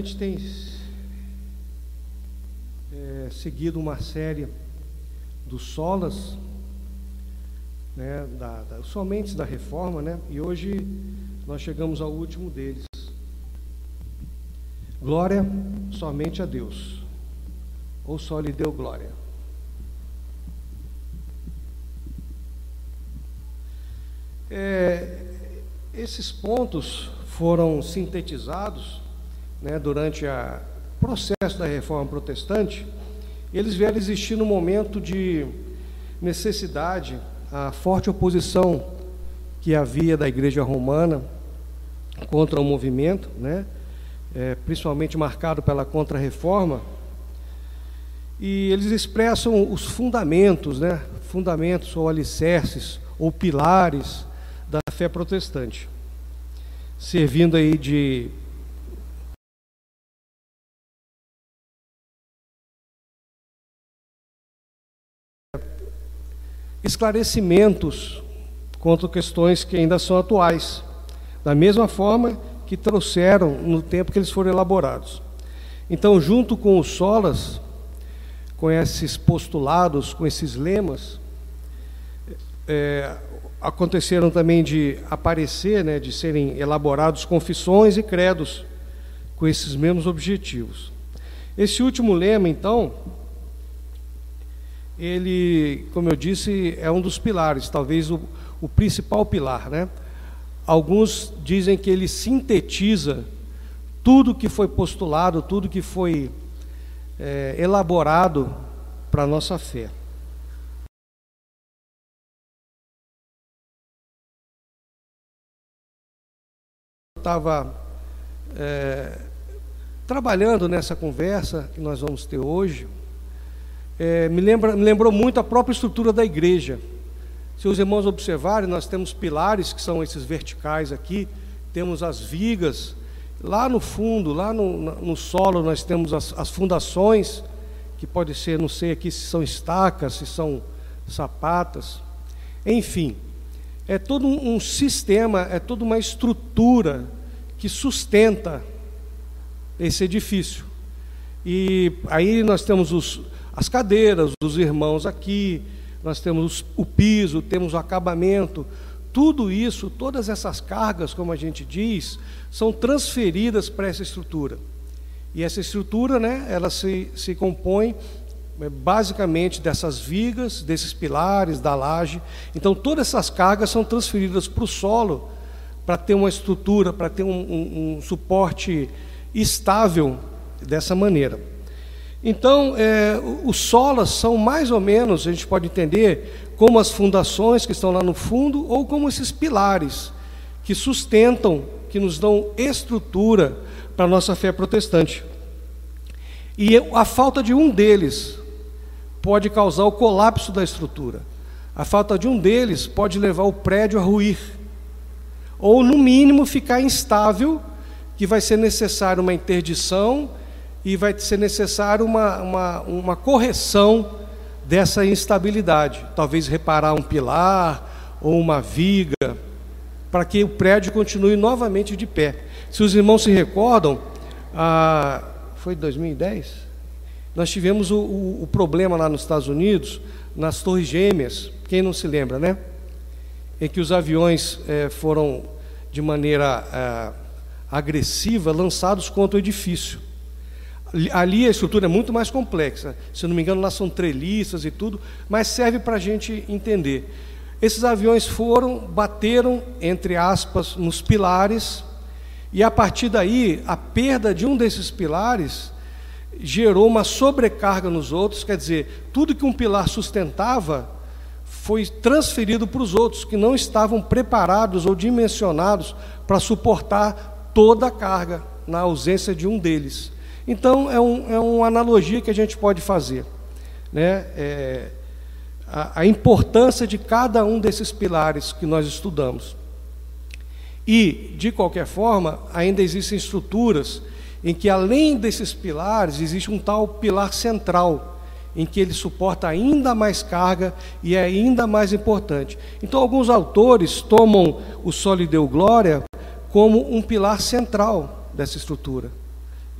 gente tem é, seguido uma série dos solas, né, da, da, somente da reforma, né, e hoje nós chegamos ao último deles. Glória somente a Deus, ou só lhe deu glória. É, esses pontos foram sintetizados né, durante o processo da reforma protestante, eles vieram existir no momento de necessidade, a forte oposição que havia da Igreja Romana contra o movimento, né, é, principalmente marcado pela contra-reforma, e eles expressam os fundamentos, né, fundamentos ou alicerces ou pilares da fé protestante, servindo aí de esclarecimentos quanto questões que ainda são atuais, da mesma forma que trouxeram no tempo que eles foram elaborados. Então, junto com os solas, com esses postulados, com esses lemas, é, aconteceram também de aparecer, né, de serem elaborados confissões e credos com esses mesmos objetivos. Esse último lema, então, ele, como eu disse, é um dos pilares, talvez o, o principal pilar. Né? Alguns dizem que ele sintetiza tudo que foi postulado, tudo que foi é, elaborado para a nossa fé. Estava é, trabalhando nessa conversa que nós vamos ter hoje, é, me, lembra, me lembrou muito a própria estrutura da igreja. Se os irmãos observarem, nós temos pilares, que são esses verticais aqui, temos as vigas, lá no fundo, lá no, no solo, nós temos as, as fundações, que pode ser, não sei aqui se são estacas, se são sapatas, enfim, é todo um, sistema, é toda uma estrutura que sustenta esse edifício. E aí nós temos os, as cadeiras dos irmãos aqui, nós temos o piso, temos o acabamento, tudo isso, todas essas cargas, como a gente diz, são transferidas para essa estrutura. E essa estrutura, né, ela se, se compõe é, basicamente dessas vigas, desses pilares, da laje. Então, todas essas cargas são transferidas para o solo para ter uma estrutura, para ter um, um, um suporte estável dessa maneira. Então, é, os solas são mais ou menos, a gente pode entender, como as fundações que estão lá no fundo, ou como esses pilares que sustentam, que nos dão estrutura para a nossa fé protestante. E a falta de um deles pode causar o colapso da estrutura. A falta de um deles pode levar o prédio a ruir, ou no mínimo ficar instável, que vai ser necessário uma interdição e vai ser necessário uma, uma, uma correção dessa instabilidade. Talvez reparar um pilar ou uma viga, para que o prédio continue novamente de pé. Se os irmãos se recordam, ah, foi 2010? Nós tivemos o, o, o, problema lá nos Estados Unidos, nas Torres Gêmeas, quem não se lembra, né? Em que os aviões eh, foram, de maneira ah, agressiva, lançados contra o edifício. Ali a estrutura é muito mais complexa. Se não me engano, lá são treliças e tudo, mas serve para a gente entender. Esses aviões foram, bateram, entre aspas, nos pilares, e a partir daí, a perda de um desses pilares gerou uma sobrecarga nos outros, quer dizer, tudo que um pilar sustentava foi transferido para os outros, que não estavam preparados ou dimensionados para suportar toda a carga na ausência de um deles. Então, é, um, é uma analogia que a gente pode fazer. Né? É, a, a importância de cada um desses pilares que nós estudamos. E, de qualquer forma, ainda existem estruturas em que, além desses pilares, existe um tal pilar central, em que ele suporta ainda mais carga e é ainda mais importante. Então, alguns autores tomam o Solideu Glória como um pilar central dessa estrutura.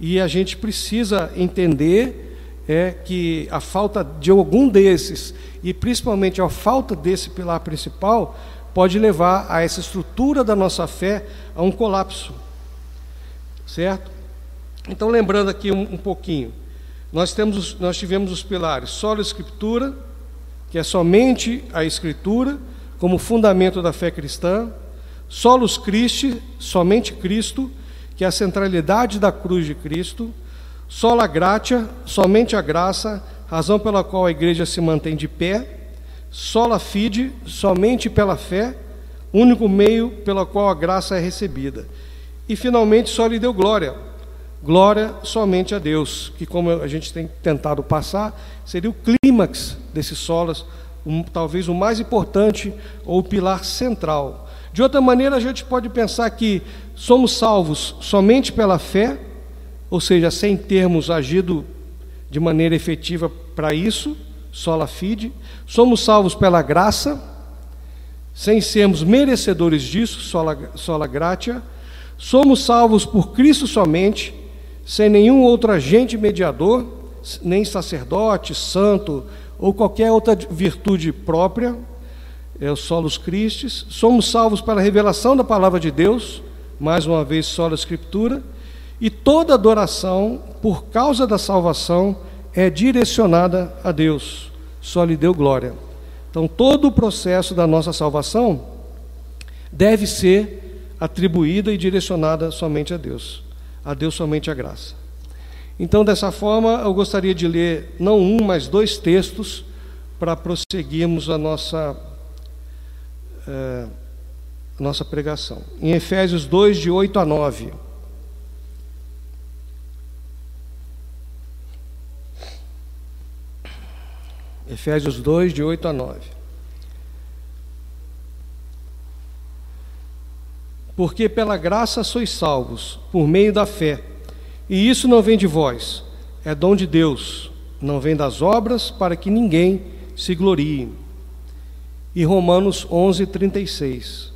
E a gente precisa entender é que a falta de algum desses, e principalmente a falta desse pilar principal, pode levar a essa estrutura da nossa fé a um colapso. Certo? Então, lembrando aqui um, um pouquinho, nós, temos, nós tivemos os pilares solo escritura, que é somente a escritura, como fundamento da fé cristã, solos Christi, somente Cristo, que a centralidade da cruz de Cristo, sola gratia, somente a graça, razão pela qual a igreja se mantém de pé, sola fide, somente pela fé, único meio pelo qual a graça é recebida. E finalmente só lhe deu glória. Glória somente a Deus, que como a gente tem tentado passar, seria o clímax desses solas, um, talvez o mais importante ou o pilar central. De outra maneira, a gente pode pensar que somos salvos somente pela fé, ou seja, sem termos agido de maneira efetiva para isso, sola fide. Somos salvos pela graça, sem sermos merecedores disso, sola, sola gratia. Somos salvos por Cristo somente, sem nenhum outro agente mediador, nem sacerdote, santo ou qualquer outra virtude própria é o solos Christis, somos salvos pela revelação da palavra de Deus, mais uma vez sola escritura, e toda adoração por causa da salvação é direcionada a Deus, só lhe deu glória. Então todo o processo da nossa salvação deve ser atribuída e direcionada somente a Deus, a Deus somente a graça. Então, dessa forma, eu gostaria de ler não um, mas dois textos para prosseguirmos a nossa é, nossa pregação. Em Efésios 2, de 8 a 9. Efésios 2, de 8 a 9. Porque pela graça sois salvos, por meio da fé. E isso não vem de vós, é dom de Deus, não vem das obras, para que ninguém se glorie e Romanos 11, 36.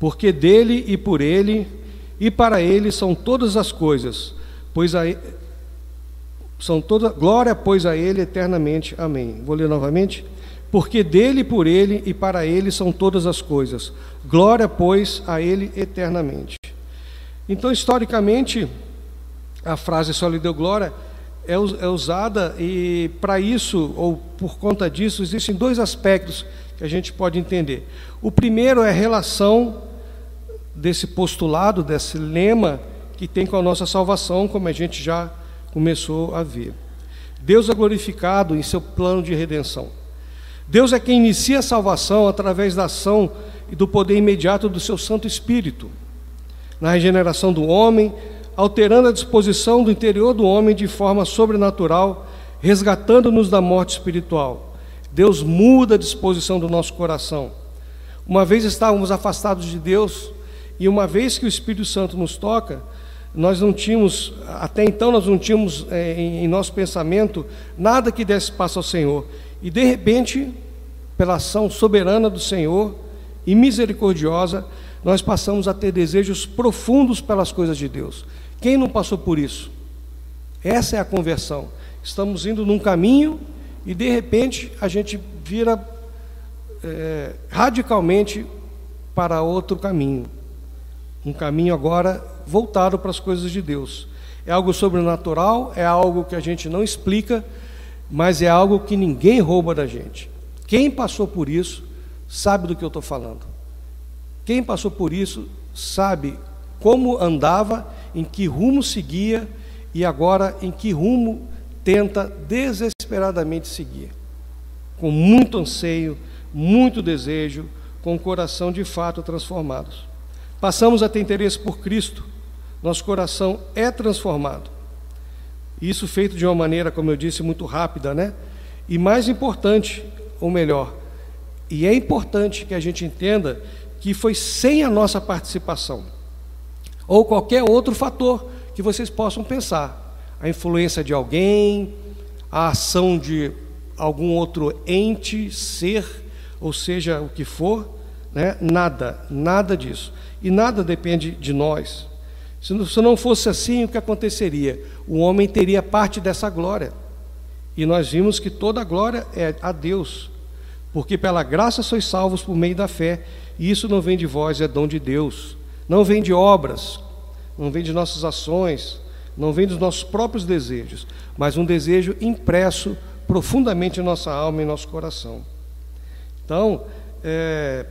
Porque dele e por ele e para ele são todas as coisas, pois a são toda glória pois a ele eternamente. Amém. Vou ler novamente porque dele, por ele e para ele são todas as coisas. Glória, pois, a ele eternamente. Então, historicamente, a frase só lhe deu glória é, é usada e para isso, ou por conta disso, existem dois aspectos que a gente pode entender. O primeiro é a relação desse postulado, desse lema que tem com a nossa salvação, como a gente já começou a ver. Deus é glorificado em seu plano de redenção. Deus é quem inicia a salvação através da ação e do poder imediato do seu Santo Espírito, na regeneração do homem, alterando a disposição do interior do homem de forma sobrenatural, resgatando-nos da morte espiritual. Deus muda a disposição do nosso coração. Uma vez estávamos afastados de Deus, e uma vez que o Espírito Santo nos toca, nós não tínhamos, até então nós não tínhamos é, em, em nosso pensamento nada que desse passo ao Senhor. E de repente, pela ação soberana do Senhor e misericordiosa, nós passamos a ter desejos profundos pelas coisas de Deus. Quem não passou por isso? Essa é a conversão. Estamos indo num caminho e de repente a gente vira é, radicalmente para outro caminho. Um caminho agora voltado para as coisas de Deus. É algo sobrenatural, é algo que a gente não explica, mas é algo que ninguém rouba da gente. Quem passou por isso sabe do que eu estou falando. Quem passou por isso sabe como andava, em que rumo seguia e agora em que rumo tenta desesperadamente seguir. Com muito anseio, muito desejo, com o coração de fato transformado. Passamos a ter interesse por Cristo, nosso coração é transformado. Isso feito de uma maneira, como eu disse, muito rápida, né? E mais importante, ou melhor, e é importante que a gente entenda que foi sem a nossa participação, ou qualquer outro fator que vocês possam pensar, a influência de alguém, a ação de algum outro ente, ser, ou seja, o que for, né? nada, nada disso. E nada depende de nós. Se não fosse assim, o que aconteceria? O homem teria parte dessa glória. E nós vimos que toda a glória é a Deus. Porque pela graça sois salvos por meio da fé. E isso não vem de vós, é dom de Deus. Não vem de obras, não vem de nossas ações, não vem dos nossos próprios desejos, mas um desejo impresso profundamente em nossa alma e em nosso coração. Então, é,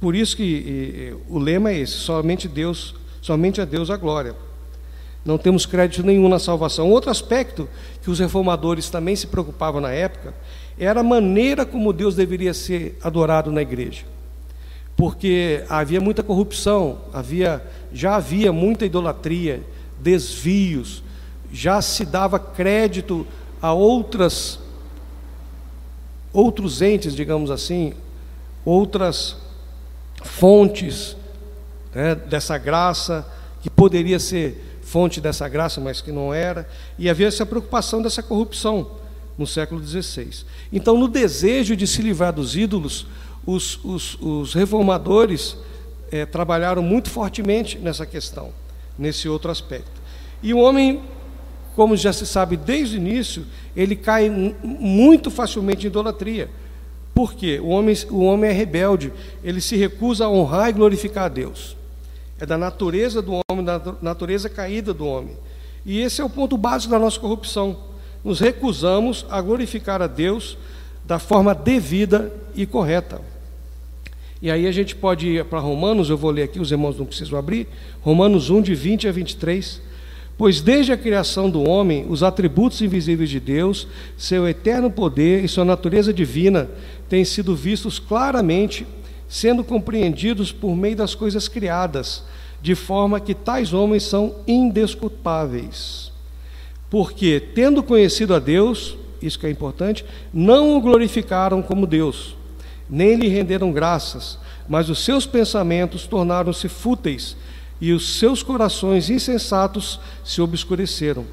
por isso que e, o lema é esse: somente Deus, somente a Deus a glória. Não temos crédito nenhum na salvação. Outro aspecto que os reformadores também se preocupavam na época era a maneira como Deus deveria ser adorado na igreja. Porque havia muita corrupção, havia, já havia muita idolatria, desvios, já se dava crédito a outras outros entes, digamos assim, outras fontes né, dessa graça, que poderia ser fonte dessa graça, mas que não era, e havia essa preocupação dessa corrupção no século XVI. Então, no desejo de se livrar dos ídolos, os, os, os reformadores é, trabalharam muito fortemente nessa questão, nesse outro aspecto. E o homem, como já se sabe desde o início, ele cai muito facilmente em idolatria. Por quê? O homem, o homem é rebelde, ele se recusa a honrar e glorificar a Deus. É da natureza do homem, da natureza caída do homem. E esse é o ponto básico da nossa corrupção. Nos recusamos a glorificar a Deus da forma devida e correta. E aí a gente pode ir para Romanos, eu vou ler aqui, os irmãos não precisam abrir. Romanos 1, de 20 a 23. Pois desde a criação do homem, os atributos invisíveis de Deus, seu eterno poder e sua natureza divina têm sido vistos claramente, sendo compreendidos por meio das coisas criadas, de forma que tais homens são indesculpáveis. Porque, tendo conhecido a Deus, isso que é importante, não o glorificaram como Deus, nem lhe renderam graças, mas os seus pensamentos tornaram-se fúteis e os seus corações insensatos se obscureceram.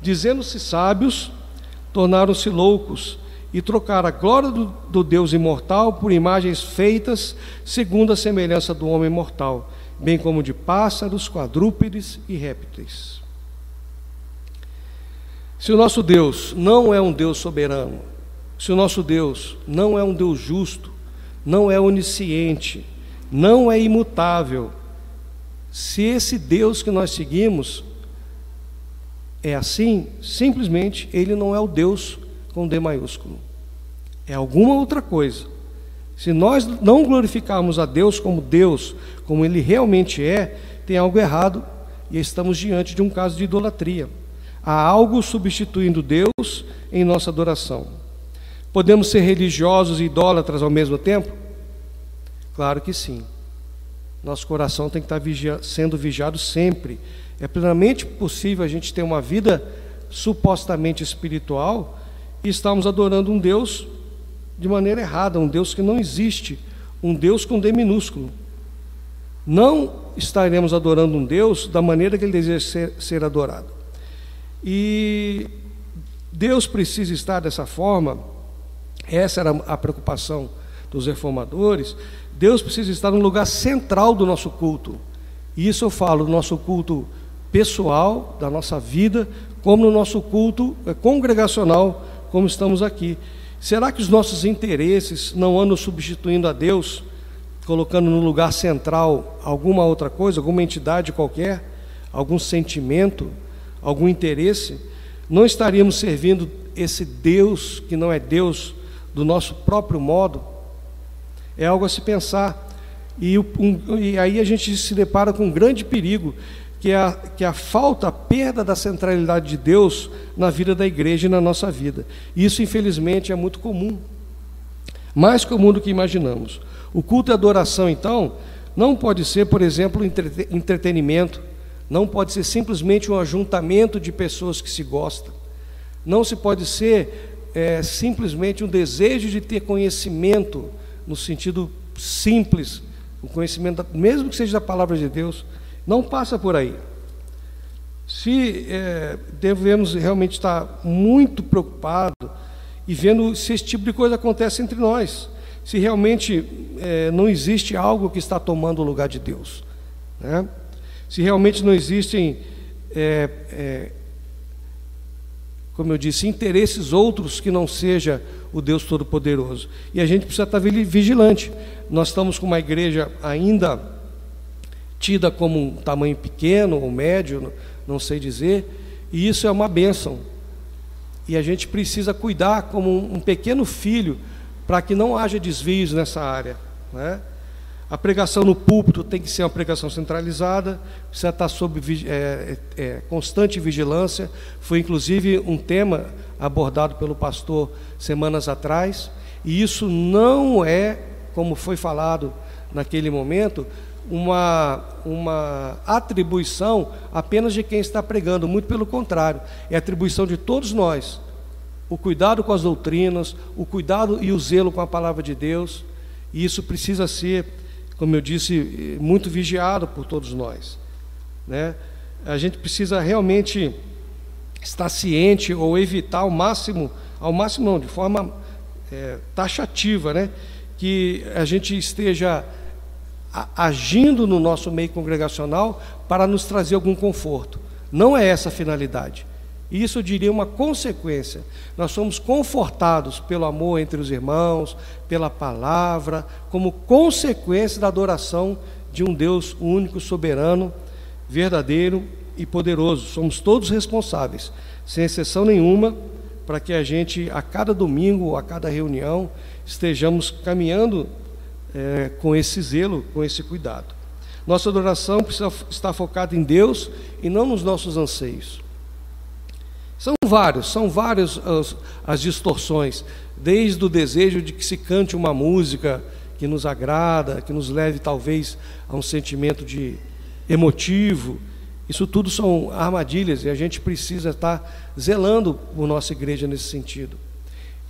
Dizendo-se sábios, tornaram-se loucos e trocaram a glória do, do, Deus imortal por imagens feitas segundo a semelhança do homem mortal, bem como de pássaros, quadrúpedes e répteis. Se o nosso Deus não é um Deus soberano, se o nosso Deus não é um Deus justo, não é onisciente, não é imutável, se esse Deus que nós seguimos é assim, simplesmente ele não é o Deus com D maiúsculo. É alguma outra coisa. Se nós não glorificarmos a Deus como Deus, como ele realmente é, tem algo errado e estamos diante de um caso de idolatria. Há algo substituindo Deus em nossa adoração. Podemos ser religiosos e idólatras ao mesmo tempo? Claro que sim. Nosso coração tem que estar vigia sendo vigiado sempre. É plenamente possível a gente ter uma vida supostamente espiritual e estamos adorando um Deus de maneira errada, um Deus que não existe, um Deus com D minúsculo. Não estaremos adorando um Deus da maneira que ele deseja ser, ser adorado. E Deus precisa estar dessa forma, essa era a preocupação dos reformadores, Deus precisa estar no lugar central do nosso culto. E isso eu falo do nosso culto pessoal, da nossa vida, como no nosso culto eh, congregacional, como estamos aqui. Será que os nossos interesses não andam substituindo a Deus, colocando no lugar central alguma outra coisa, alguma entidade qualquer, algum sentimento, algum interesse? Não estaríamos servindo esse Deus que não é Deus do nosso próprio modo? É algo a se pensar. E, um, e aí a gente se depara com um grande perigo, que é, a, que é a falta, a perda da centralidade de Deus na vida da igreja e na nossa vida. Isso, infelizmente, é muito comum. Mais comum do que imaginamos. O culto e adoração, então, não pode ser, por exemplo, entretenimento, não pode ser simplesmente um ajuntamento de pessoas que se gostam, não se pode ser é, simplesmente um desejo de ter conhecimento no sentido simples, o conhecimento, mesmo que seja da palavra de Deus, não passa por aí. se é, devemos realmente estar muito preocupados e vendo se esse tipo de coisa acontece entre nós, se realmente é, não existe algo que está tomando o lugar de Deus, né? se realmente não existem, é, é como eu disse, interesses outros que não seja o Deus Todo-Poderoso. E a gente precisa estar vigilante. Nós estamos com uma igreja ainda tida como um tamanho pequeno ou médio, não sei dizer, e isso é uma bênção. E a gente precisa cuidar como um pequeno filho para que não haja desvios nessa área. Né? A pregação no púlpito tem que ser uma pregação centralizada, precisa estar sob é, é, é, constante vigilância. Foi inclusive um tema abordado pelo pastor semanas atrás, e isso não é, como foi falado naquele momento, uma, uma atribuição apenas de quem está pregando, muito pelo contrário, é atribuição de todos nós. O cuidado com as doutrinas, o cuidado e o zelo com a palavra de Deus, e isso precisa ser, como eu disse, muito vigiado por todos nós. Né? A gente precisa realmente estar ciente ou evitar ao máximo, ao máximo não, de forma é, taxativa, né? que a gente esteja agindo no nosso meio congregacional para nos trazer algum conforto. Não é essa a finalidade. Isso eu diria uma consequência. Nós somos confortados pelo amor entre os irmãos, pela palavra, como consequência da adoração de um Deus único, soberano, verdadeiro e poderoso. Somos todos responsáveis, sem exceção nenhuma, para que a gente, a cada domingo, a cada reunião, estejamos caminhando é, com esse zelo, com esse cuidado. Nossa adoração precisa estar focada em Deus e não nos nossos anseios. São vários, são várias as, as distorções, desde o desejo de que se cante uma música que nos agrada, que nos leve talvez a um sentimento de emotivo. Isso tudo são armadilhas e a gente precisa estar zelando por nossa igreja nesse sentido.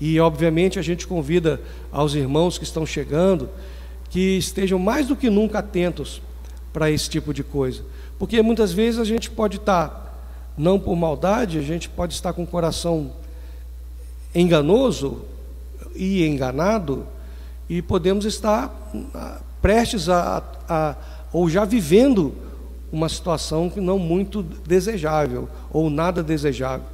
E, obviamente, a gente convida aos irmãos que estão chegando que estejam mais do que nunca atentos para esse tipo de coisa. Porque muitas vezes a gente pode estar, não por maldade, a gente pode estar com o coração enganoso e enganado, e podemos estar ah, prestes a, a ou já vivendo uma situação que não muito desejável ou nada desejável.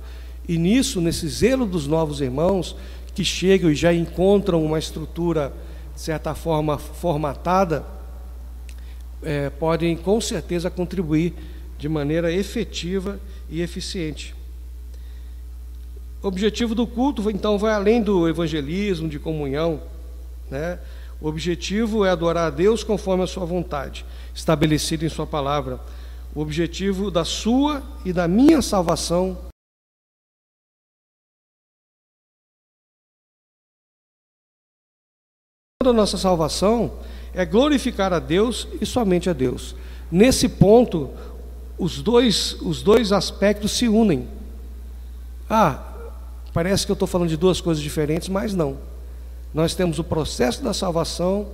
E nisso, nesse zelo dos novos irmãos que chegam e já encontram uma estrutura, de certa forma, formatada, é, podem com certeza contribuir de maneira efetiva e eficiente. O objetivo do culto, então, vai além do evangelismo, de comunhão. Né? O objetivo é adorar a Deus conforme a sua vontade, estabelecida em Sua palavra. O objetivo da sua e da minha salvação da nossa salvação é glorificar a Deus e somente a Deus. Nesse ponto, os dois, os dois aspectos se unem. Ah, parece que eu estou falando de duas coisas diferentes, mas não. Nós temos o processo da salvação,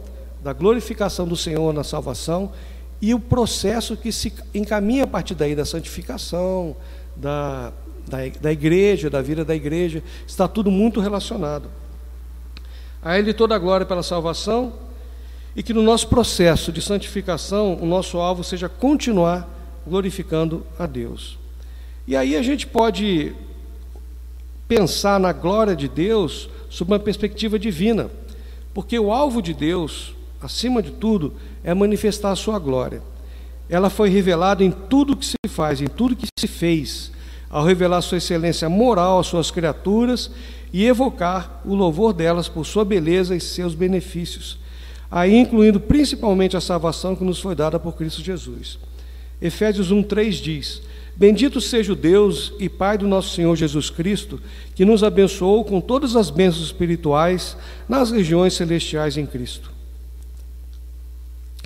da glorificação do Senhor na salvação, e o processo que se encaminha a partir daí da santificação, da, da, da igreja, da vida da igreja, está tudo muito relacionado. A Ele toda a glória pela salvação e que no nosso processo de santificação o nosso alvo seja continuar glorificando a Deus. E aí a gente pode pensar na glória de Deus sob uma perspectiva divina, porque o alvo de Deus, acima de tudo, é manifestar a sua glória. Ela foi revelada em tudo que se faz, em tudo que se fez, ao revelar sua excelência moral às suas criaturas e evocar o louvor delas por sua beleza e seus benefícios, aí incluindo principalmente a salvação que nos foi dada por Cristo Jesus. Efésios 1:3 diz: Bendito seja o Deus e Pai do nosso Senhor Jesus Cristo, que nos abençoou com todas as bênçãos espirituais nas regiões celestiais em Cristo.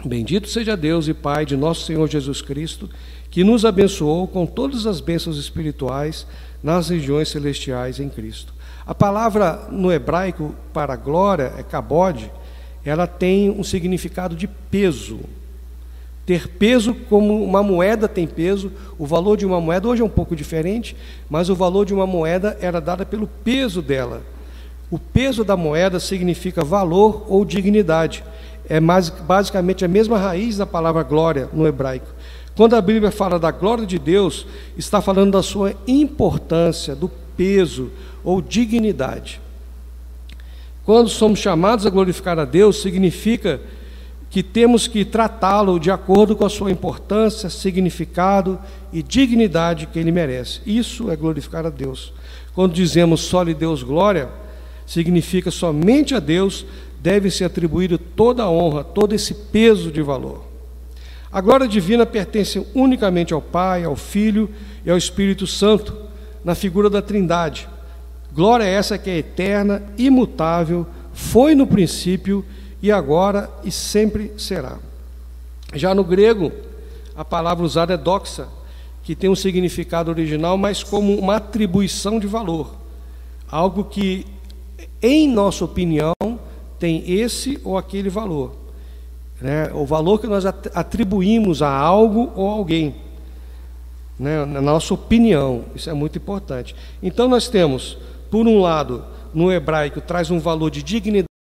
Bendito seja Deus e Pai de nosso Senhor Jesus Cristo, que nos abençoou com todas as bênçãos espirituais nas regiões celestiais em Cristo. A palavra no hebraico para glória, é kabod, ela tem um significado de peso. Ter peso como uma moeda tem peso. O valor de uma moeda hoje é um pouco diferente, mas o valor de uma moeda era dado pelo peso dela. O peso da moeda significa valor ou dignidade. É mais, basicamente a mesma raiz da palavra glória no hebraico. Quando a Bíblia fala da glória de Deus, está falando da sua importância, do peso ou dignidade. Quando somos chamados a glorificar a Deus, significa que temos que tratá-lo de acordo com a sua importância, significado e dignidade que ele merece. Isso é glorificar a Deus. Quando dizemos só lhe Deus glória, significa somente a Deus deve ser atribuído toda a honra, todo esse peso de valor. A glória divina pertence unicamente ao Pai, ao Filho e ao Espírito Santo, na figura da Trindade. Glória essa que é eterna, imutável, foi no princípio e agora e sempre será. Já no grego, a palavra usada é doxa, que tem um significado original, mas como uma atribuição de valor, algo que, em nossa opinião, tem esse ou aquele valor, né? o valor que nós atribuímos a algo ou alguém, né? na nossa opinião, isso é muito importante. Então, nós temos, por um lado, no hebraico, traz um valor de dignidade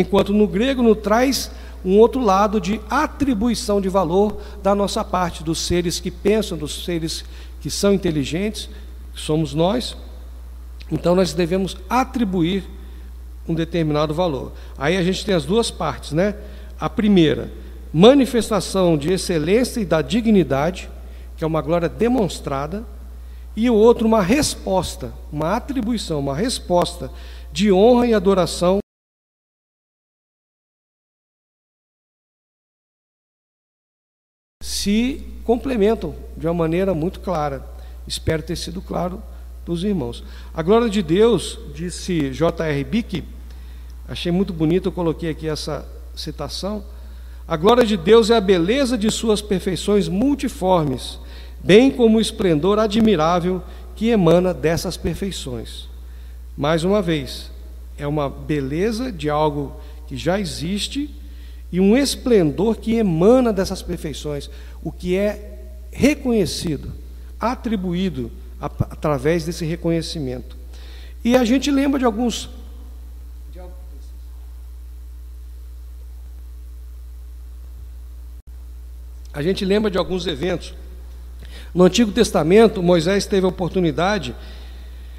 enquanto no grego nos traz um outro lado de atribuição de valor da nossa parte, dos seres que pensam, dos seres que são inteligentes, que somos nós. Então nós devemos atribuir um determinado valor. Aí a gente tem as duas partes, né? A primeira, manifestação de excelência e da dignidade, que é uma glória demonstrada, e o outro, uma resposta, uma atribuição, uma resposta de honra e adoração se complementam de uma maneira muito clara. Espero ter sido claro para os irmãos. A glória de Deus, disse J.R. Bick, achei muito bonito, eu coloquei aqui essa citação. A glória de Deus é a beleza de suas perfeições multiformes, bem como o esplendor admirável que emana dessas perfeições. Mais uma vez, é uma beleza de algo que já existe e um esplendor que emana dessas perfeições, o que é reconhecido, atribuído através desse reconhecimento. E a gente lembra de alguns. A gente lembra de alguns eventos. No Antigo Testamento, Moisés teve a oportunidade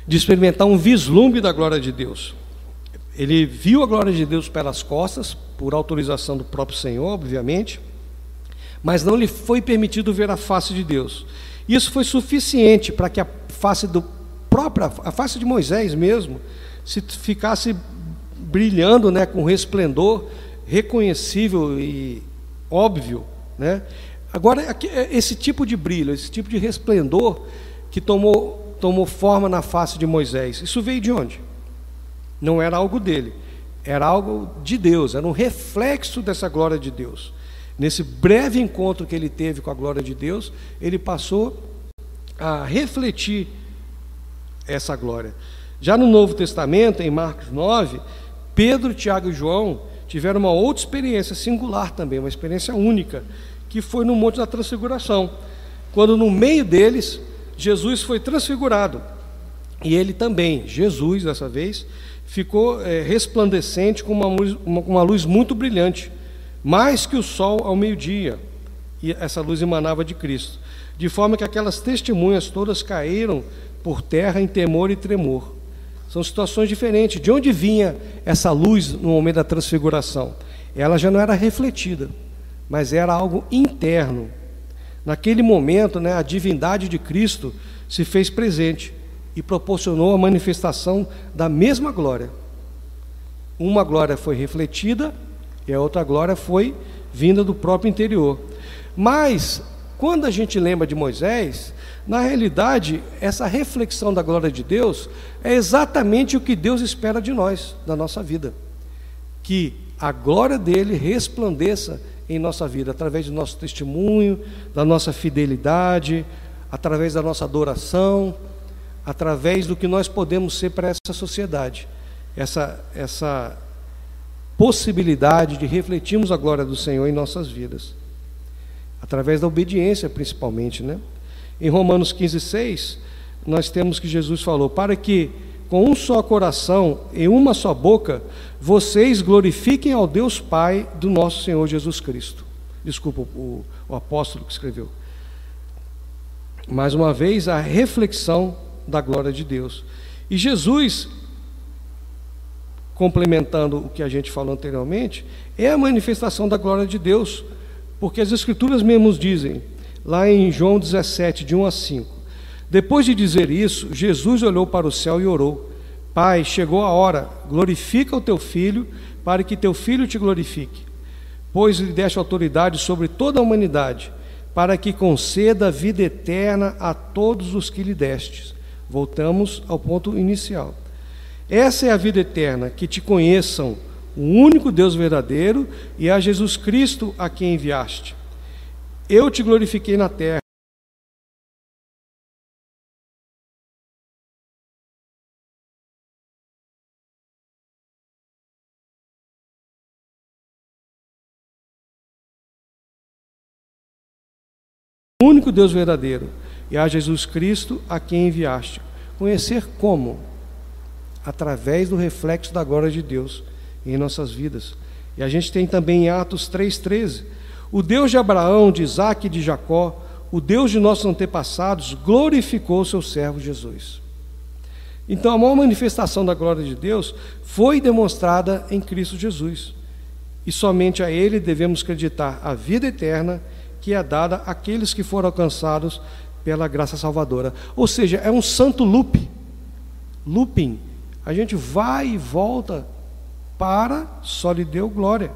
de experimentar um vislumbre da glória de Deus. Ele viu a glória de Deus pelas costas, por autorização do próprio Senhor, obviamente, mas não lhe foi permitido ver a face de Deus. Isso foi suficiente para que a face do próprio, a face de Moisés mesmo, se ficasse brilhando, né, com resplendor reconhecível e óbvio, né? Agora é esse tipo de brilho, esse tipo de resplendor que tomou tomou forma na face de Moisés. Isso veio de onde? Não era algo dele era algo de Deus, era um reflexo dessa glória de Deus. Nesse breve encontro que ele teve com a glória de Deus, ele passou a refletir essa glória. Já no Novo Testamento, em Marcos 9, Pedro, Tiago e João tiveram uma outra experiência singular também, uma experiência única, que foi no Monte da Transfiguração, quando no meio deles Jesus foi transfigurado. E ele também, Jesus dessa vez, ficou é, resplandecente com uma, luz, uma, uma luz muito brilhante, mais que o sol ao meio-dia. E essa luz emanava de Cristo, de forma que aquelas testemunhas todas caíram por terra em temor e tremor. São situações diferentes. De onde vinha essa luz no momento da transfiguração? Ela já não era refletida, mas era algo interno. Naquele momento, né, a divindade de Cristo se fez presente e proporcionou a manifestação da mesma glória. Uma glória foi refletida e a outra glória foi vinda do próprio interior. Mas, quando a gente lembra de Moisés, na realidade, essa reflexão da glória de Deus é exatamente o que Deus espera de nós, da nossa vida. Que a glória dele resplandeça em nossa vida, através do nosso testemunho, da nossa fidelidade, através da nossa adoração, através do que nós podemos ser para essa sociedade. essa, essa possibilidade de refletirmos a glória do Senhor em nossas vidas, através da obediência, principalmente, né? Em Romanos 15, 6, nós temos que Jesus falou: para que com um só coração e uma só boca vocês glorifiquem ao Deus Pai do nosso Senhor Jesus Cristo. Desculpa o, o apóstolo que escreveu. Mais uma vez, a reflexão da glória de Deus. E Jesus, complementando o que a gente falou anteriormente, é a manifestação da glória de Deus, porque as Escrituras mesmo dizem, lá em João 17, de 1 a 5: Depois de dizer isso, Jesus olhou para o céu e orou: Pai, chegou a hora, glorifica o teu filho, para que teu filho te glorifique, pois lhe deste autoridade sobre toda a humanidade, para que conceda vida eterna a todos os que lhe destes. Voltamos ao ponto inicial. Essa é a vida eterna, que te conheçam o único Deus verdadeiro e a Jesus Cristo a quem enviaste. Eu te glorifiquei na terra. O único Deus verdadeiro e a Jesus Cristo a quem enviaste. Conhecer como? através do reflexo da glória de Deus em nossas vidas. E a gente tem também em Atos 3,13: o Deus de Abraão, de Isaac e de Jacó, o Deus de nossos antepassados, glorificou o seu servo Jesus. Então, a maior manifestação da glória de Deus foi demonstrada em Cristo Jesus. E somente a Ele devemos acreditar a vida eterna que é dada àqueles que foram alcançados pela graça salvadora. Ou seja, é um santo loop, looping, a gente vai e volta para só lhe deu glória.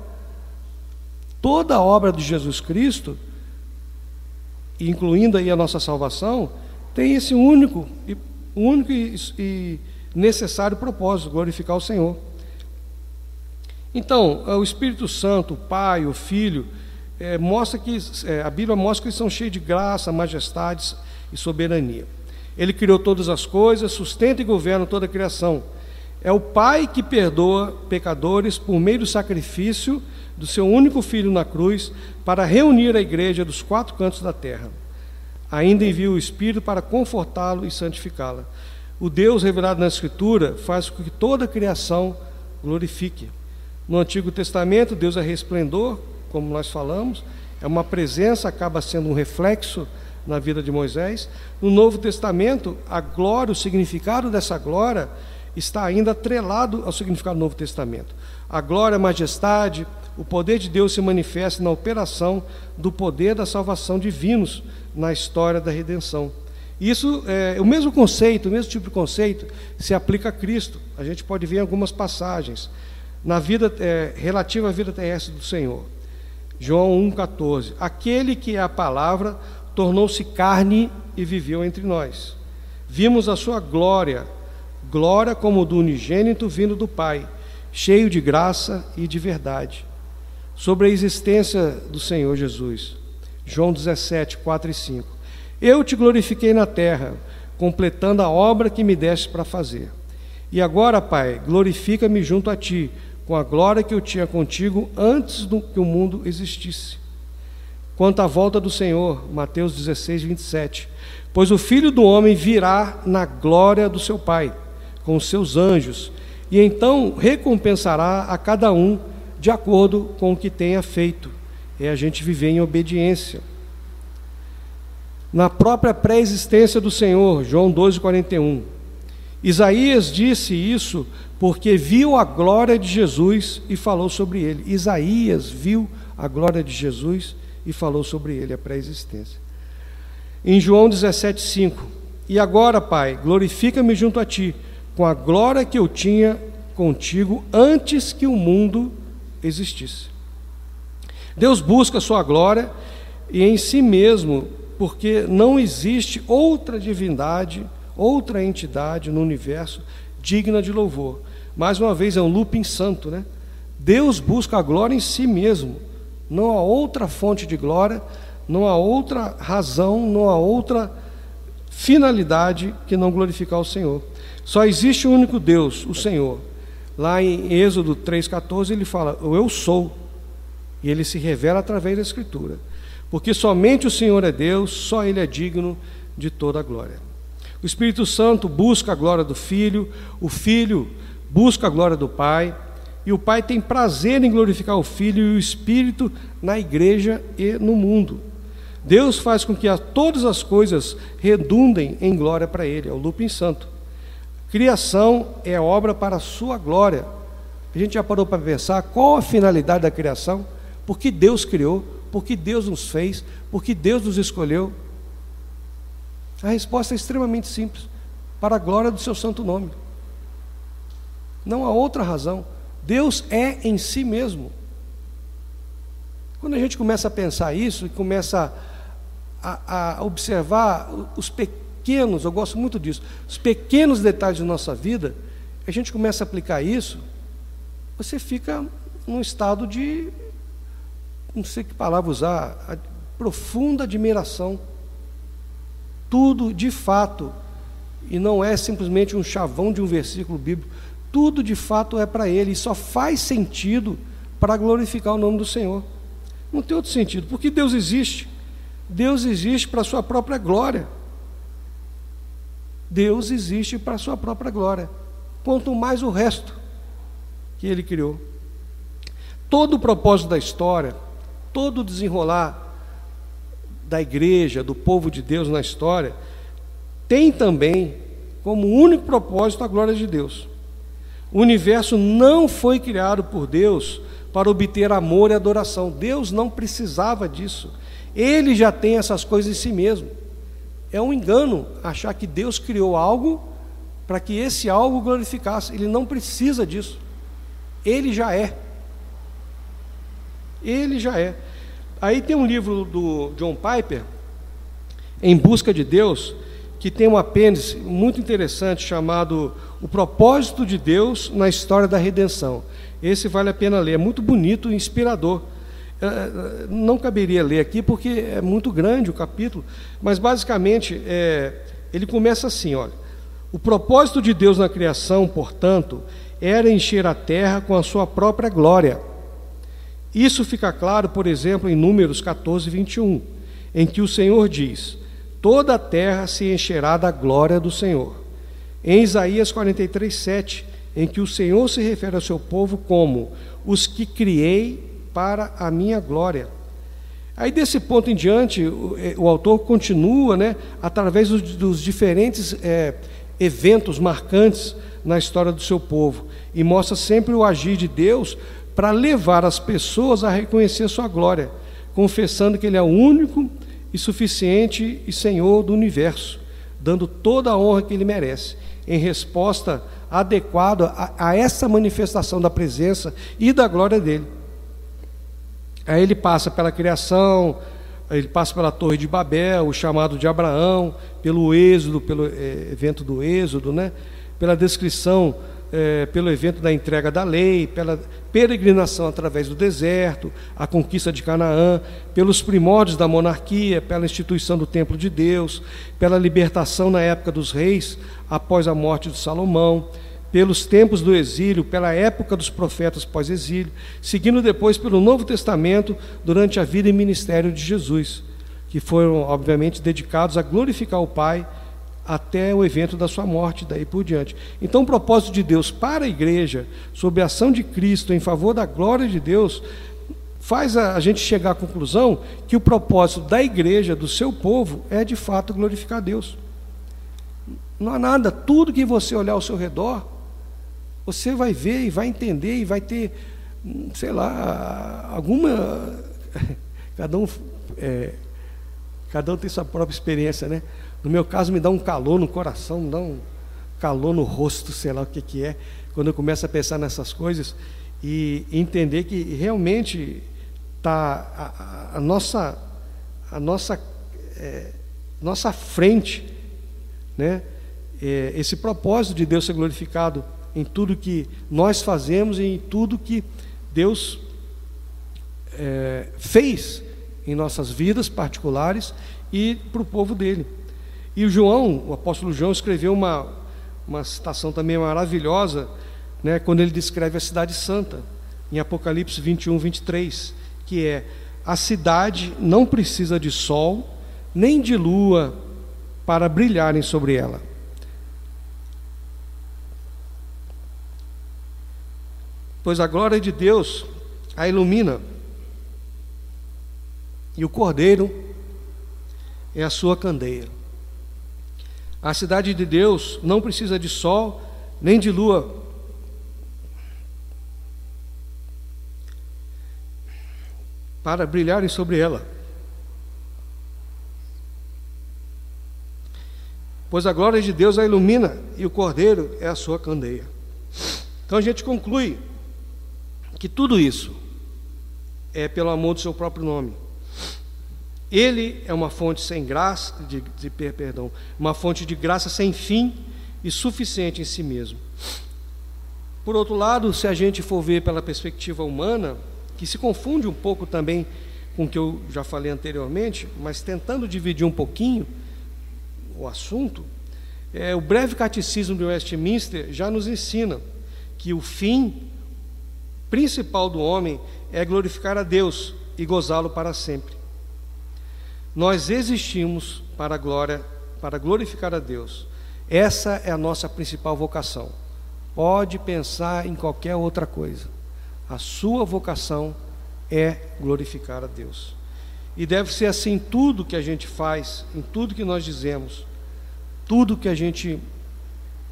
Toda a obra de Jesus Cristo, incluindo aí a nossa salvação, tem esse único e único e necessário propósito, glorificar o Senhor. Então, o Espírito Santo, o Pai, o Filho, é, mostra que é, a Bíblia mostra que eles são cheios de graça, majestades e soberania. Ele criou todas as coisas, sustenta e governa toda a criação. É o Pai que perdoa pecadores por meio do sacrifício do seu único filho na cruz para reunir a igreja dos quatro cantos da terra. Ainda envia o Espírito para confortá-lo e santificá-la. O Deus revelado na Escritura faz com que toda a criação glorifique. No Antigo Testamento, Deus é resplendor, como nós falamos, é uma presença, acaba sendo um reflexo na vida de Moisés. No Novo Testamento, a glória, o significado dessa glória está ainda atrelado ao significado do Novo Testamento. A glória, a majestade, o poder de Deus se manifesta na operação do poder da salvação divinos na história da redenção. Isso é o mesmo conceito, o mesmo tipo de conceito se aplica a Cristo. A gente pode ver em algumas passagens na vida é, relativa à vida terrestre do Senhor. João 1,14. Aquele que é a palavra tornou-se carne e viveu entre nós. Vimos a sua glória glória como do unigênito vindo do Pai, cheio de graça e de verdade. Sobre a existência do Senhor Jesus. João 17, 4 e 5. Eu te glorifiquei na terra, completando a obra que me deste para fazer. E agora, Pai, glorifica-me junto a ti, com a glória que eu tinha contigo antes do que o mundo existisse. Quanto à volta do Senhor, Mateus 16, 27. Pois o filho do homem virá na glória do seu Pai com os seus anjos, e então recompensará a cada um de acordo com o que tenha feito. É a gente viver em obediência. Na própria pré-existência do Senhor, João 12:41. Isaías disse isso porque viu a glória de Jesus e falou sobre ele. Isaías viu a glória de Jesus e falou sobre ele, a pré-existência. Em João 17:5. E agora, Pai, glorifica-me junto a ti com a glória que eu tinha contigo antes que o mundo existisse. Deus busca a sua glória e em si mesmo, porque não existe outra divindade, outra entidade no universo digna de louvor. Mais uma vez é um looping santo, né? Deus busca a glória em si mesmo. Não há outra fonte de glória, não há outra razão, não há outra finalidade que não glorificar o Senhor. Só existe um único Deus, o Senhor. Lá em Êxodo 3,14 ele fala: O eu sou. E ele se revela através da Escritura. Porque somente o Senhor é Deus, só Ele é digno de toda a glória. O Espírito Santo busca a glória do Filho, o Filho busca a glória do Pai, e o Pai tem prazer em glorificar o Filho e o Espírito na igreja e no mundo. Deus faz com que a, todas as coisas redundem em glória para Ele, é o Lupin Santo. Criação é obra para a sua glória. A gente já parou para pensar qual a finalidade da criação? Por que Deus criou? Por que Deus nos fez? Por que Deus nos escolheu? A resposta é extremamente simples: para a glória do seu santo nome. Não há outra razão. Deus é em si mesmo. Quando a gente começa a pensar isso e começa a, a observar os pequenos, eu gosto muito disso, os pequenos detalhes da nossa vida, a gente começa a aplicar isso, você fica num estado de, não sei que palavra usar, profunda admiração. Tudo de fato, e não é simplesmente um chavão de um versículo bíblico, tudo de fato é para Ele, e só faz sentido para glorificar o nome do Senhor. Não tem outro sentido, porque Deus existe. Deus existe para a sua própria glória. Deus existe para a sua própria glória. Quanto mais o resto que Ele criou. Todo o propósito da história, todo o desenrolar da igreja, do povo de Deus na história, tem também como único propósito a glória de Deus. O universo não foi criado por Deus para obter amor e adoração. Deus não precisava disso. Ele já tem essas coisas em si mesmo. É um engano achar que Deus criou algo para que esse algo glorificasse. Ele não precisa disso. Ele já é. Ele já é. Aí tem um livro do John Piper, Em Busca de Deus, que tem um apêndice muito interessante chamado O Propósito de Deus na História da Redenção. Esse vale a pena ler, é muito bonito e inspirador. É, é, não caberia ler aqui porque é muito grande o capítulo, mas basicamente é, ele começa assim: olha, o propósito de Deus na criação, portanto, era encher a terra com a sua própria glória. Isso fica claro, por exemplo, em Números 14, 21, em que o Senhor diz: toda a terra se encherá da glória do Senhor. Em Isaías 43, 7, em que o Senhor se refere ao seu povo como os que criei para a minha glória. Aí desse ponto em diante, o, é, o autor continua, né, através dos, dos diferentes é, eventos marcantes na história do seu povo, e mostra sempre o agir de Deus para levar as pessoas a reconhecer sua glória, confessando que Ele é o único e suficiente e Senhor do universo, dando toda a honra que Ele merece, em resposta adequada a, a essa manifestação da presença e da glória dele. Aí ele passa pela criação, ele passa pela Torre de Babel, o chamado de Abraão, pelo êxodo, pelo é, evento do êxodo, né? pela descrição, é, pelo evento da entrega da lei, pela peregrinação através do deserto, a conquista de Canaã, pelos primórdios da monarquia, pela instituição do templo de Deus, pela libertação na época dos reis, após a morte de Salomão, pelos tempos do exílio, pela época dos profetas pós-exílio, seguindo depois pelo Novo Testamento durante a vida e ministério de Jesus, que foram, obviamente, dedicados a glorificar o Pai até o evento da sua morte, daí por diante. Então, o propósito de Deus para a igreja, sob a ação de Cristo em favor da glória de Deus, faz a gente chegar à conclusão que o propósito da igreja, do seu povo, é de fato glorificar Deus. Não há nada, tudo que você olhar ao seu redor, você vai ver e vai entender e vai ter, sei lá, alguma. Cada um, é, cada um tem sua própria experiência, né? No meu caso, me dá um calor no coração, dá um calor no rosto, sei lá o que, que é, quando eu começo a pensar nessas coisas e entender que realmente tá a, a, a nossa a nossa é, nossa frente, né? É, esse propósito de Deus ser glorificado em tudo que nós fazemos e em tudo que Deus é, fez em nossas vidas particulares e para o povo dele. E o João, o apóstolo João, escreveu uma, uma citação também maravilhosa né, quando ele descreve a cidade santa, em Apocalipse 21, 23, que é: a cidade não precisa de sol nem de lua para brilharem sobre ela. Pois a glória de Deus a ilumina, e o cordeiro é a sua candeia. A cidade de Deus não precisa de sol nem de lua para brilharem sobre ela. Pois a glória de Deus a ilumina e o cordeiro é a sua candeia. Então a gente conclui que tudo isso é pelo amor do seu próprio nome. Ele é uma fonte sem graça, de, de perdão, uma fonte de graça sem fim e suficiente em si mesmo. Por outro lado, se a gente for ver pela perspectiva humana, que se confunde um pouco também com o que eu já falei anteriormente, mas tentando dividir um pouquinho o assunto, é, o breve catecismo de Westminster já nos ensina que o fim principal do homem é glorificar a Deus e gozá-lo para sempre. Nós existimos para a glória, para glorificar a Deus. Essa é a nossa principal vocação. Pode pensar em qualquer outra coisa. A sua vocação é glorificar a Deus. E deve ser assim tudo que a gente faz, em tudo que nós dizemos, tudo que a gente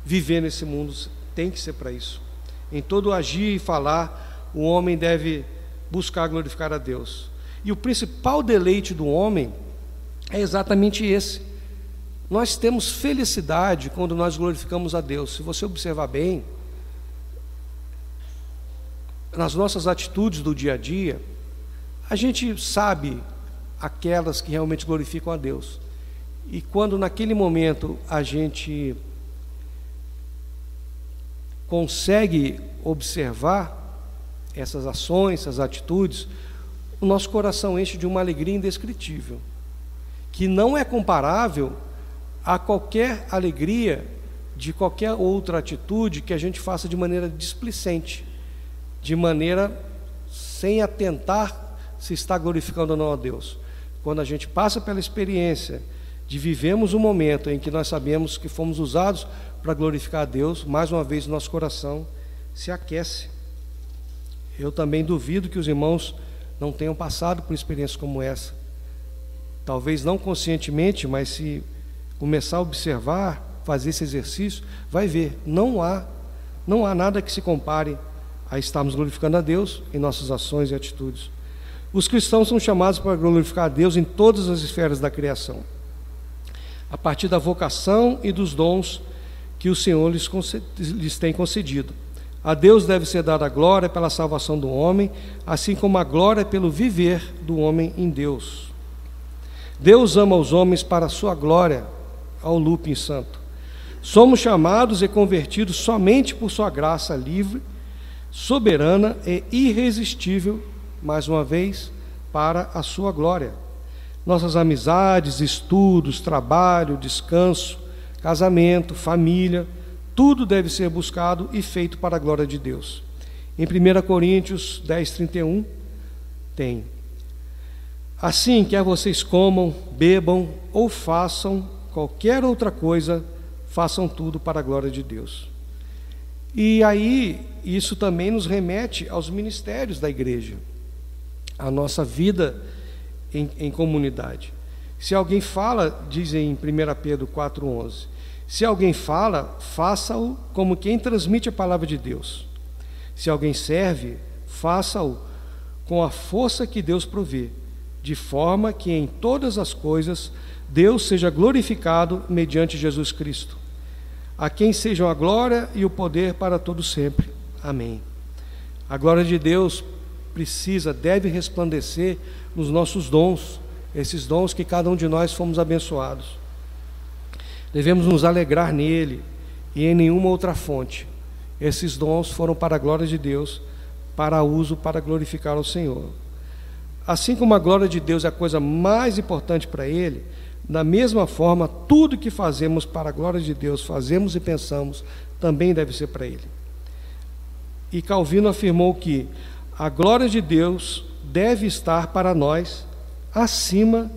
viver nesse mundo tem que ser para isso. Em todo agir e falar, o homem deve buscar glorificar a Deus. E o principal deleite do homem é exatamente esse. Nós temos felicidade quando nós glorificamos a Deus. Se você observar bem, nas nossas atitudes do dia a dia, a gente sabe aquelas que realmente glorificam a Deus. E quando naquele momento a gente consegue observar essas ações, essas atitudes, o nosso coração enche de uma alegria indescritível, que não é comparável a qualquer alegria de qualquer outra atitude que a gente faça de maneira displicente de maneira sem atentar se está glorificando ou não a Deus. Quando a gente passa pela experiência de vivemos um momento em que nós sabemos que fomos usados para glorificar a Deus, mais uma vez nosso coração se aquece. Eu também duvido que os irmãos não tenham passado por experiências como essa. Talvez não conscientemente, mas se começar a observar, fazer esse exercício, vai ver, não há não há nada que se compare a estarmos glorificando a Deus em nossas ações e atitudes. Os cristãos são chamados para glorificar a Deus em todas as esferas da criação, a partir da vocação e dos dons que o Senhor lhes, lhes tem concedido. A Deus deve ser dada a glória pela salvação do homem, assim como a glória pelo viver do homem em Deus. Deus ama os homens para a sua glória, ao lupin santo. Somos chamados e convertidos somente por sua graça livre soberana e irresistível, mais uma vez, para a sua glória. Nossas amizades, estudos, trabalho, descanso, casamento, família, tudo deve ser buscado e feito para a glória de Deus. Em 1 Coríntios 10, 31, tem. Assim, quer vocês comam, bebam ou façam qualquer outra coisa, façam tudo para a glória de Deus. E aí, isso também nos remete aos ministérios da igreja, a nossa vida em, em comunidade. Se alguém fala, diz em 1 Pedro 4,11, se alguém fala, faça-o como quem transmite a palavra de Deus. Se alguém serve, faça-o com a força que Deus provê, de forma que em todas as coisas Deus seja glorificado mediante Jesus Cristo a quem sejam a glória e o poder para todo sempre. Amém. A glória de Deus precisa, deve resplandecer nos nossos dons, esses dons que cada um de nós fomos abençoados. Devemos nos alegrar nele e em nenhuma outra fonte. Esses dons foram para a glória de Deus, para uso para glorificar o Senhor. Assim como a glória de Deus é a coisa mais importante para ele, da mesma forma, tudo que fazemos para a glória de Deus, fazemos e pensamos, também deve ser para Ele. E Calvino afirmou que a glória de Deus deve estar para nós acima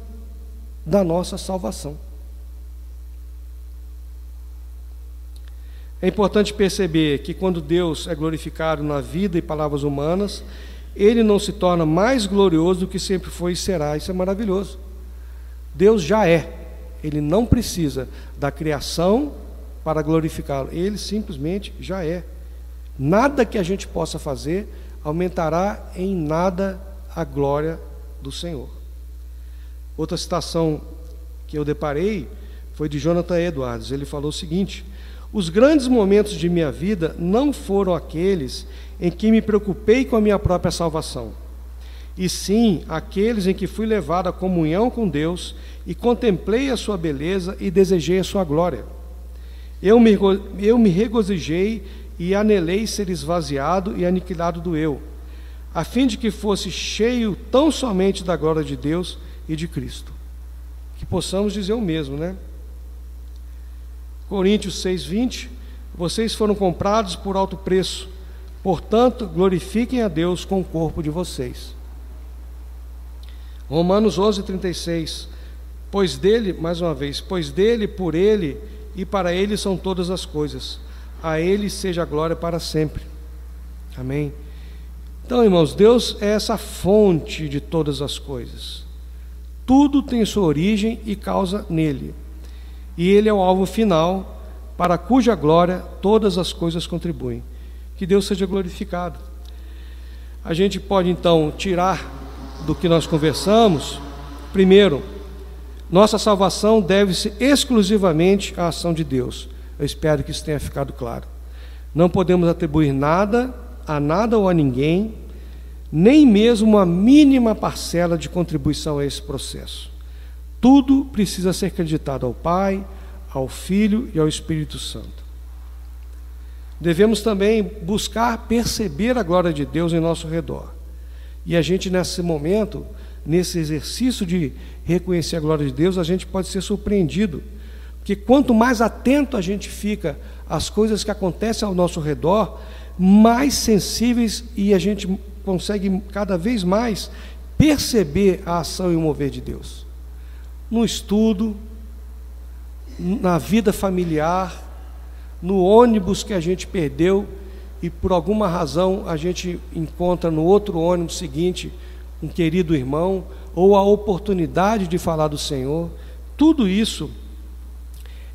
da nossa salvação. É importante perceber que quando Deus é glorificado na vida e palavras humanas, ele não se torna mais glorioso do que sempre foi e será. Isso é maravilhoso. Deus já é. Ele não precisa da criação para glorificá-lo. Ele simplesmente já é. Nada que a gente possa fazer aumentará em nada a glória do Senhor. Outra citação que eu deparei foi de Jonathan Edwards. Ele falou o seguinte: os grandes momentos de minha vida não foram aqueles em que me preocupei com a minha própria salvação, e sim aqueles em que fui levado à comunhão com Deus e contemplei a sua beleza e desejei a sua glória. Eu me, eu me regozijei e anelei ser esvaziado e aniquilado do eu, a fim de que fosse cheio tão somente da glória de Deus e de Cristo. Que possamos dizer o mesmo, né? Coríntios 6:20, vocês foram comprados por alto preço. Portanto, glorifiquem a Deus com o corpo de vocês. Romanos 11:36, pois dele, mais uma vez, pois dele, por ele e para ele são todas as coisas. A ele seja a glória para sempre. Amém. Então, irmãos, Deus é essa fonte de todas as coisas. Tudo tem sua origem e causa nele e Ele é o alvo final para cuja glória todas as coisas contribuem. Que Deus seja glorificado. A gente pode então tirar do que nós conversamos, primeiro, nossa salvação deve-se exclusivamente à ação de Deus. Eu espero que isso tenha ficado claro. Não podemos atribuir nada a nada ou a ninguém, nem mesmo uma mínima parcela de contribuição a esse processo. Tudo precisa ser acreditado ao Pai, ao Filho e ao Espírito Santo. Devemos também buscar perceber a glória de Deus em nosso redor. E a gente, nesse momento, nesse exercício de reconhecer a glória de Deus, a gente pode ser surpreendido. Porque quanto mais atento a gente fica às coisas que acontecem ao nosso redor, mais sensíveis e a gente consegue cada vez mais perceber a ação e o mover de Deus no estudo, na vida familiar, no ônibus que a gente perdeu e por alguma razão a gente encontra no outro ônibus seguinte um querido irmão ou a oportunidade de falar do Senhor. Tudo isso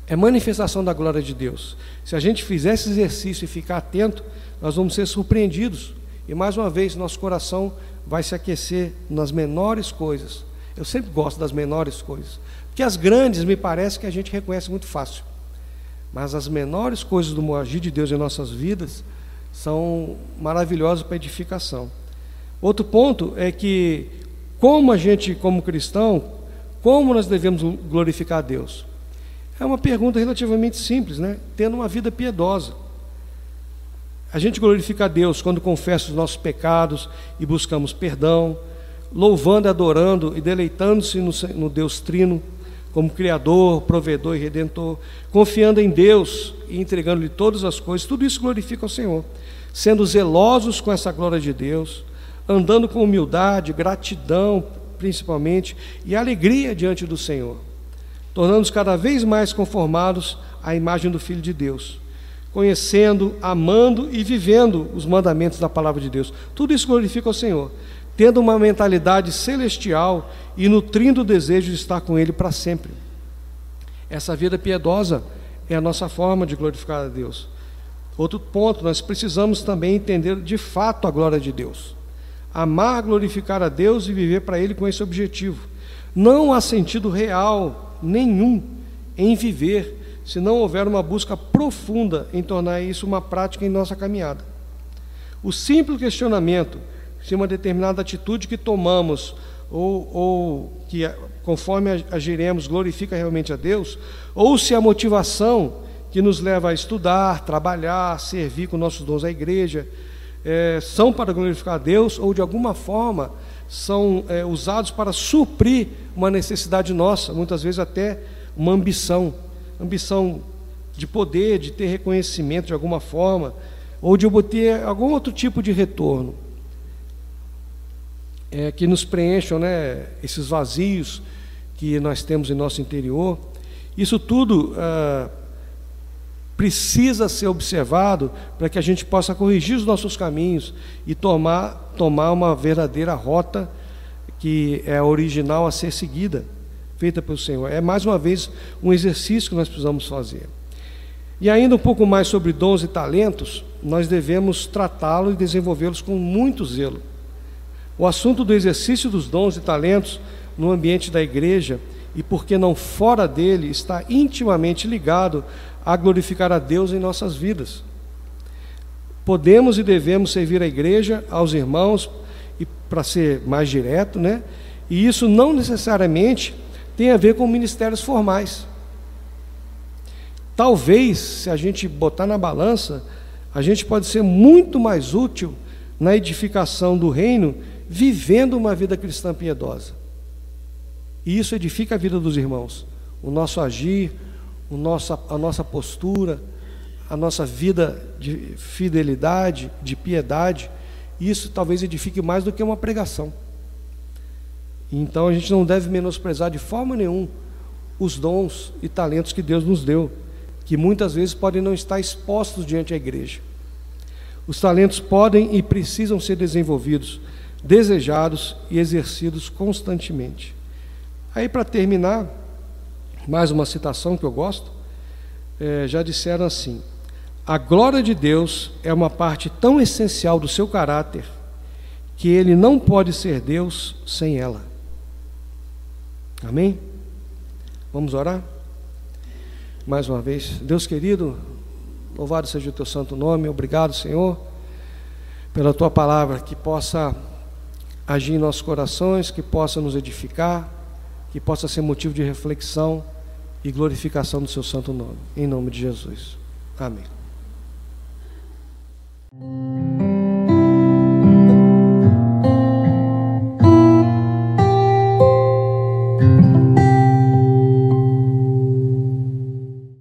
é manifestação da glória de Deus. Se a gente fizer esse exercício e ficar atento, nós vamos ser surpreendidos. E mais uma vez, nosso coração vai se aquecer nas menores coisas eu sempre gosto das menores coisas. Porque as grandes me parece que a gente reconhece muito fácil. Mas as menores coisas do agir de Deus em nossas vidas são maravilhosas para edificação. Outro ponto é que, como a gente, como cristão, como nós devemos glorificar a Deus? É uma pergunta relativamente simples, né? Tendo uma vida piedosa. A gente glorifica a Deus quando confessa os nossos pecados e buscamos perdão, louvando, adorando e deleitando-se no, Deus Trino, como Criador, Provedor e Redentor, confiando em Deus e entregando-lhe todas as coisas, tudo isso glorifica o Senhor, sendo zelosos com essa glória de Deus, andando com humildade, gratidão, principalmente, e alegria diante do Senhor, tornando-nos cada vez mais conformados à imagem do Filho de Deus, conhecendo, amando e vivendo os mandamentos da palavra de Deus. Tudo isso glorifica o Senhor tendo uma mentalidade celestial e nutrindo o desejo de estar com Ele para sempre. Essa vida piedosa é a nossa forma de glorificar a Deus. Outro ponto, nós precisamos também entender de fato a glória de Deus. Amar, glorificar a Deus e viver para Ele com esse objetivo. Não há sentido real nenhum em viver se não houver uma busca profunda em tornar isso uma prática em nossa caminhada. O simples questionamento se uma determinada atitude que tomamos ou, ou que conforme agiremos glorifica realmente a Deus, ou se a motivação que nos leva a estudar, trabalhar, servir com nossos dons à igreja, é, são para glorificar a Deus ou de alguma forma são é, usados para suprir uma necessidade nossa, muitas vezes até uma ambição, ambição de poder, de ter reconhecimento de alguma forma, ou de obter algum outro tipo de retorno é, que nos preencham né, esses vazios que nós temos em nosso interior. Isso tudo ah, precisa ser observado para que a gente possa corrigir os nossos caminhos e tomar, tomar uma verdadeira rota que é original a ser seguida, feita pelo Senhor. É mais uma vez um exercício que nós precisamos fazer. E ainda um pouco mais sobre dons e talentos, nós devemos tratá-los e desenvolvê-los com muito zelo. O assunto do exercício dos dons e talentos no ambiente da igreja e por que não fora dele está intimamente ligado a glorificar a Deus em nossas vidas. Podemos e devemos servir a igreja, aos irmãos, e para ser mais direto, né? E isso não necessariamente tem a ver com ministérios formais. Talvez, se a gente botar na balança, a gente pode ser muito mais útil na edificação do reino vivendo uma vida cristã piedosa. E isso edifica a vida dos irmãos. O nosso agir, o nosso, a nossa postura, a nossa vida de fidelidade, de piedade, isso talvez edifique mais do que uma pregação. Então a gente não deve menosprezar de forma nenhuma os dons e talentos que Deus nos deu, que muitas vezes podem não estar expostos diante da igreja. Os talentos podem e precisam ser desenvolvidos, desejados e exercidos constantemente. Aí, para terminar, mais uma citação que eu gosto, é, já disseram assim: a glória de Deus é uma parte tão essencial do seu caráter que ele não pode ser Deus sem ela. Amém? Vamos orar? Mais uma vez, Deus querido, louvado seja o teu santo nome, obrigado, Senhor, pela tua palavra que possa agir em nossos corações, que possa nos edificar, que possa ser motivo de reflexão e glorificação do seu santo nome. Em nome de Jesus. Amém.